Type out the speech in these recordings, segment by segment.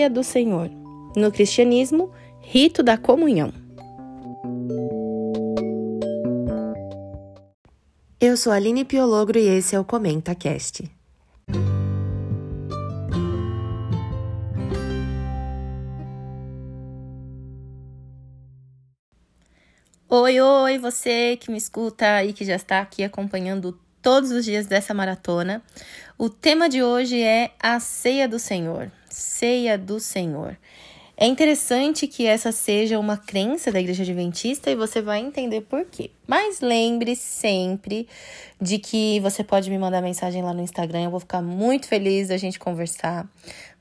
Ceia do Senhor. No cristianismo, rito da comunhão. Eu sou a Aline Piologro e esse é o Comenta Cast. Oi, oi, você que me escuta e que já está aqui acompanhando todos os dias dessa maratona. O tema de hoje é a ceia do Senhor. Ceia do Senhor. É interessante que essa seja uma crença da Igreja Adventista e você vai entender por quê. Mas lembre sempre de que você pode me mandar mensagem lá no Instagram, eu vou ficar muito feliz da gente conversar.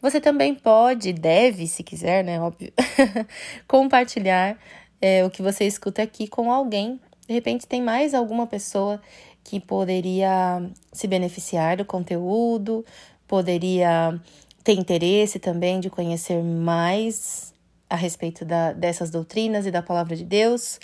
Você também pode, deve, se quiser, né, óbvio, compartilhar é, o que você escuta aqui com alguém. De repente tem mais alguma pessoa que poderia se beneficiar do conteúdo, poderia ter interesse também de conhecer mais a respeito da, dessas doutrinas e da palavra de Deus.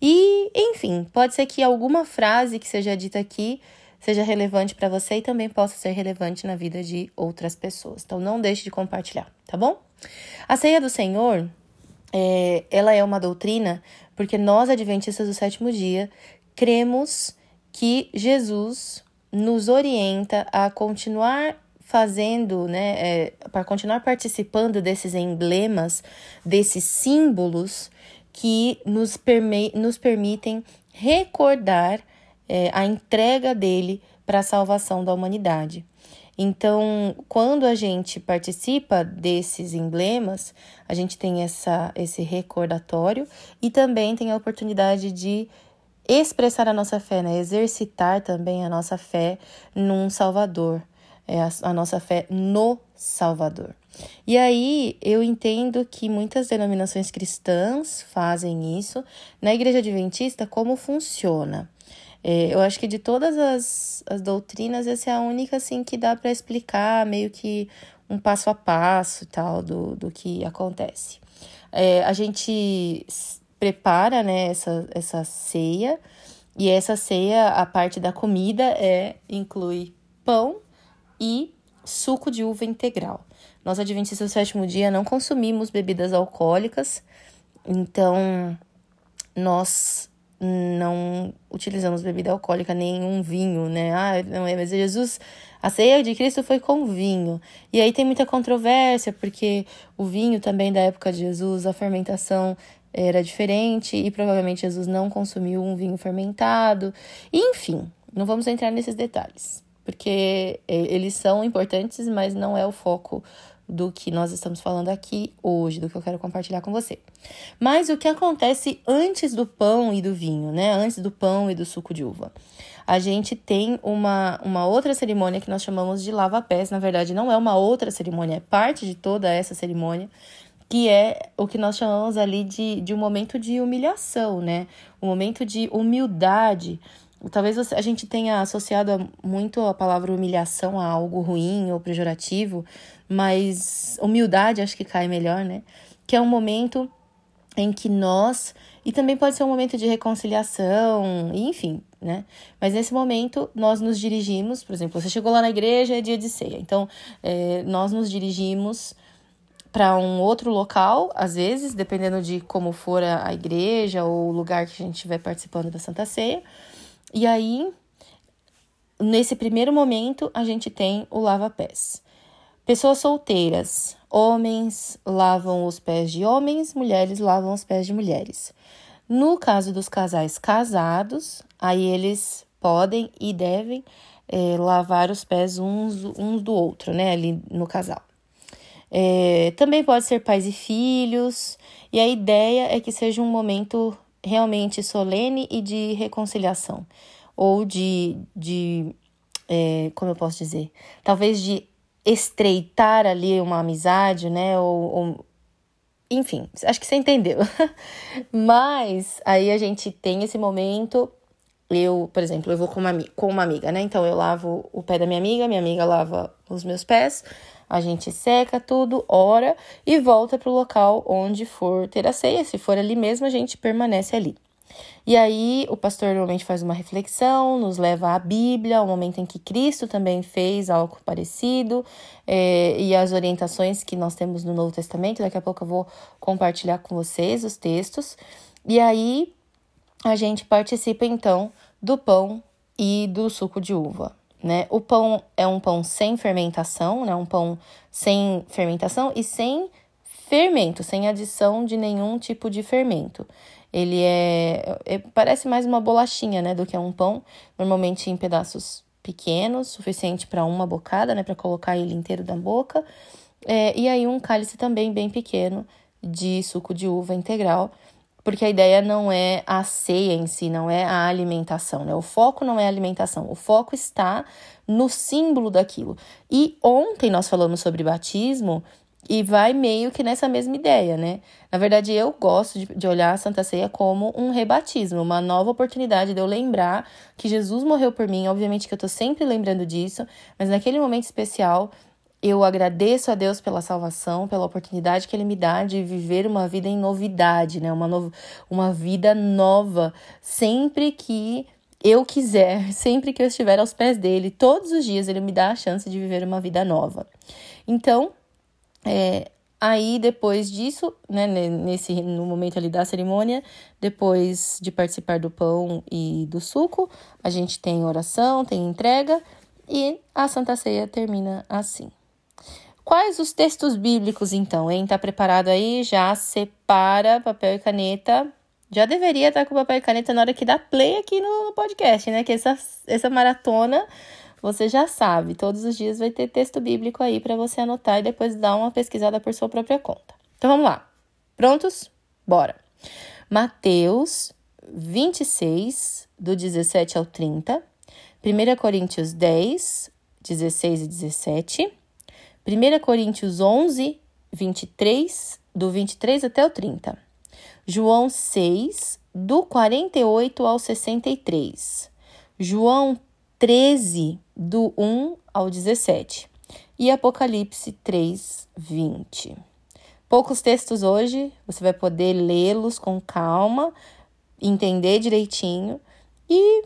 E, enfim, pode ser que alguma frase que seja dita aqui seja relevante para você e também possa ser relevante na vida de outras pessoas. Então, não deixe de compartilhar, tá bom? A ceia do Senhor é, ela é uma doutrina porque nós, adventistas do sétimo dia, cremos que Jesus nos orienta a continuar fazendo, né, é, para continuar participando desses emblemas, desses símbolos que nos, permi nos permitem recordar é, a entrega dele para a salvação da humanidade. Então, quando a gente participa desses emblemas, a gente tem essa, esse recordatório e também tem a oportunidade de expressar a nossa fé, né? exercitar também a nossa fé num Salvador, é a, a nossa fé no Salvador. E aí eu entendo que muitas denominações cristãs fazem isso. Na Igreja Adventista, como funciona? É, eu acho que de todas as, as doutrinas, essa é a única assim que dá para explicar meio que um passo a passo tal do, do que acontece. É, a gente prepara né, essa, essa ceia, e essa ceia, a parte da comida, é inclui pão e suco de uva integral. Nós, adventistas do sétimo dia, não consumimos bebidas alcoólicas, então nós não utilizamos bebida alcoólica, nenhum vinho, né? Ah, não é, mas Jesus, a ceia de Cristo foi com vinho. E aí tem muita controvérsia, porque o vinho também da época de Jesus, a fermentação era diferente e provavelmente Jesus não consumiu um vinho fermentado. Enfim, não vamos entrar nesses detalhes, porque é, eles são importantes, mas não é o foco do que nós estamos falando aqui hoje, do que eu quero compartilhar com você. Mas o que acontece antes do pão e do vinho, né? Antes do pão e do suco de uva. A gente tem uma, uma outra cerimônia que nós chamamos de lava-pés. Na verdade, não é uma outra cerimônia, é parte de toda essa cerimônia, que é o que nós chamamos ali de, de um momento de humilhação, né? Um momento de humildade. Talvez a gente tenha associado muito a palavra humilhação a algo ruim ou pejorativo, mas humildade acho que cai melhor, né? Que é um momento em que nós. E também pode ser um momento de reconciliação, enfim, né? Mas nesse momento nós nos dirigimos, por exemplo, você chegou lá na igreja, é dia de ceia. Então, é, nós nos dirigimos para um outro local, às vezes, dependendo de como for a igreja ou o lugar que a gente estiver participando da Santa Ceia. E aí, nesse primeiro momento, a gente tem o lava-pés. Pessoas solteiras, homens lavam os pés de homens, mulheres lavam os pés de mulheres. No caso dos casais casados, aí eles podem e devem é, lavar os pés uns, uns do outro, né? Ali no casal. É, também pode ser pais e filhos, e a ideia é que seja um momento realmente solene e de reconciliação, ou de, de é, como eu posso dizer, talvez de estreitar ali uma amizade, né? Ou, ou, enfim, acho que você entendeu. Mas aí a gente tem esse momento. Eu, por exemplo, eu vou com uma, com uma amiga, né? Então eu lavo o pé da minha amiga, minha amiga lava os meus pés, a gente seca tudo, ora e volta para o local onde for ter a ceia. Se for ali mesmo, a gente permanece ali. E aí o pastor normalmente faz uma reflexão, nos leva à Bíblia, ao momento em que Cristo também fez algo parecido, é, e as orientações que nós temos no Novo Testamento. Daqui a pouco eu vou compartilhar com vocês os textos. E aí a gente participa então do pão e do suco de uva. Né? O pão é um pão sem fermentação, né? um pão sem fermentação e sem fermento, sem adição de nenhum tipo de fermento. Ele é, é, parece mais uma bolachinha, né, do que um pão, normalmente em pedaços pequenos, suficiente para uma bocada, né, para colocar ele inteiro na boca. É, e aí um cálice também bem pequeno de suco de uva integral, porque a ideia não é a ceia em si, não é a alimentação, né? O foco não é a alimentação, o foco está no símbolo daquilo. E ontem nós falamos sobre batismo e vai meio que nessa mesma ideia, né? Na verdade, eu gosto de, de, olhar a Santa Ceia como um rebatismo, uma nova oportunidade de eu lembrar que Jesus morreu por mim. Obviamente que eu tô sempre lembrando disso, mas naquele momento especial, eu agradeço a Deus pela salvação, pela oportunidade que Ele me dá de viver uma vida em novidade, né? Uma, uma vida nova, sempre que eu quiser, sempre que eu estiver aos pés dele, todos os dias Ele me dá a chance de viver uma vida nova. Então, é, aí depois disso, né, nesse no momento ali da cerimônia, depois de participar do pão e do suco, a gente tem oração, tem entrega e a Santa Ceia termina assim. Quais os textos bíblicos então, hein? Tá preparado aí? Já separa papel e caneta. Já deveria estar com papel e caneta na hora que dá play aqui no podcast, né? Que essa, essa maratona você já sabe, todos os dias vai ter texto bíblico aí para você anotar e depois dar uma pesquisada por sua própria conta. Então vamos lá. Prontos? Bora. Mateus 26, do 17 ao 30. 1 Coríntios 10, 16 e 17. 1 Coríntios 11, 23, do 23 até o 30. João 6, do 48 ao 63. João 13, do 1 ao 17. E Apocalipse 3, 20. Poucos textos hoje, você vai poder lê-los com calma, entender direitinho e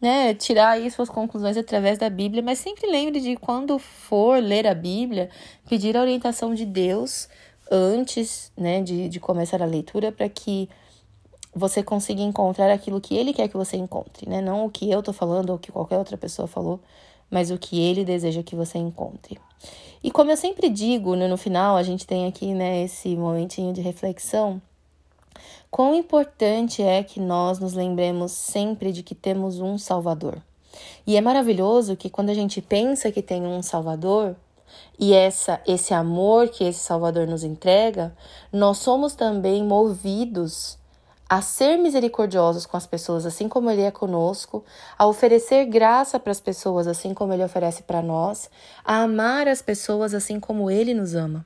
né, tirar aí suas conclusões através da Bíblia, mas sempre lembre de quando for ler a Bíblia, pedir a orientação de Deus antes né, de, de começar a leitura para que você consiga encontrar aquilo que ele quer que você encontre, né? Não o que eu tô falando ou que qualquer outra pessoa falou, mas o que ele deseja que você encontre. E como eu sempre digo, né, no final a gente tem aqui, né, esse momentinho de reflexão. Quão importante é que nós nos lembremos sempre de que temos um Salvador. E é maravilhoso que quando a gente pensa que tem um Salvador, e essa esse amor que esse Salvador nos entrega, nós somos também movidos a ser misericordiosos com as pessoas, assim como Ele é conosco, a oferecer graça para as pessoas, assim como Ele oferece para nós, a amar as pessoas, assim como Ele nos ama.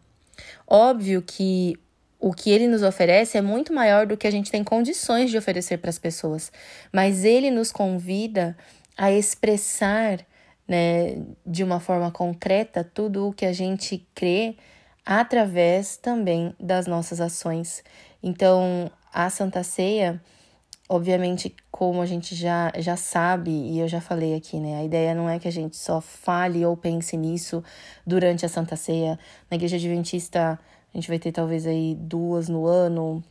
Óbvio que o que Ele nos oferece é muito maior do que a gente tem condições de oferecer para as pessoas, mas Ele nos convida a expressar né, de uma forma concreta tudo o que a gente crê através também das nossas ações. Então, a Santa Ceia, obviamente, como a gente já, já sabe, e eu já falei aqui, né? A ideia não é que a gente só fale ou pense nisso durante a Santa Ceia. Na Igreja Adventista, a gente vai ter talvez aí duas no ano,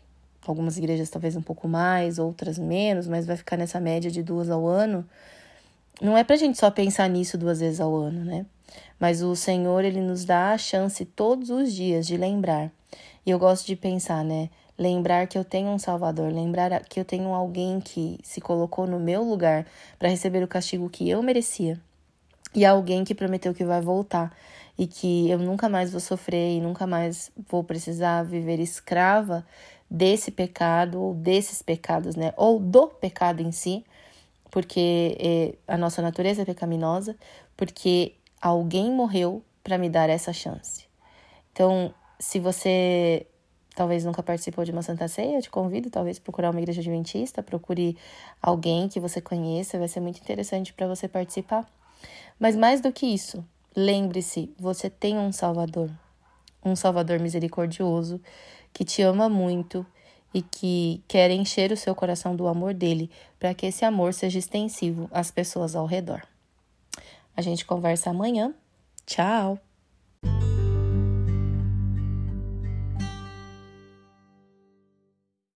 algumas igrejas talvez um pouco mais, outras menos, mas vai ficar nessa média de duas ao ano. Não é pra gente só pensar nisso duas vezes ao ano, né? Mas o Senhor, ele nos dá a chance todos os dias de lembrar. E eu gosto de pensar, né? lembrar que eu tenho um Salvador, lembrar que eu tenho alguém que se colocou no meu lugar para receber o castigo que eu merecia, e alguém que prometeu que vai voltar e que eu nunca mais vou sofrer e nunca mais vou precisar viver escrava desse pecado ou desses pecados, né? Ou do pecado em si, porque é, a nossa natureza é pecaminosa, porque alguém morreu para me dar essa chance. Então, se você talvez nunca participou de uma Santa Ceia, te convido talvez procurar uma igreja adventista, procure alguém que você conheça, vai ser muito interessante para você participar. Mas mais do que isso, lembre-se, você tem um Salvador, um Salvador misericordioso que te ama muito e que quer encher o seu coração do amor dele, para que esse amor seja extensivo às pessoas ao redor. A gente conversa amanhã. Tchau!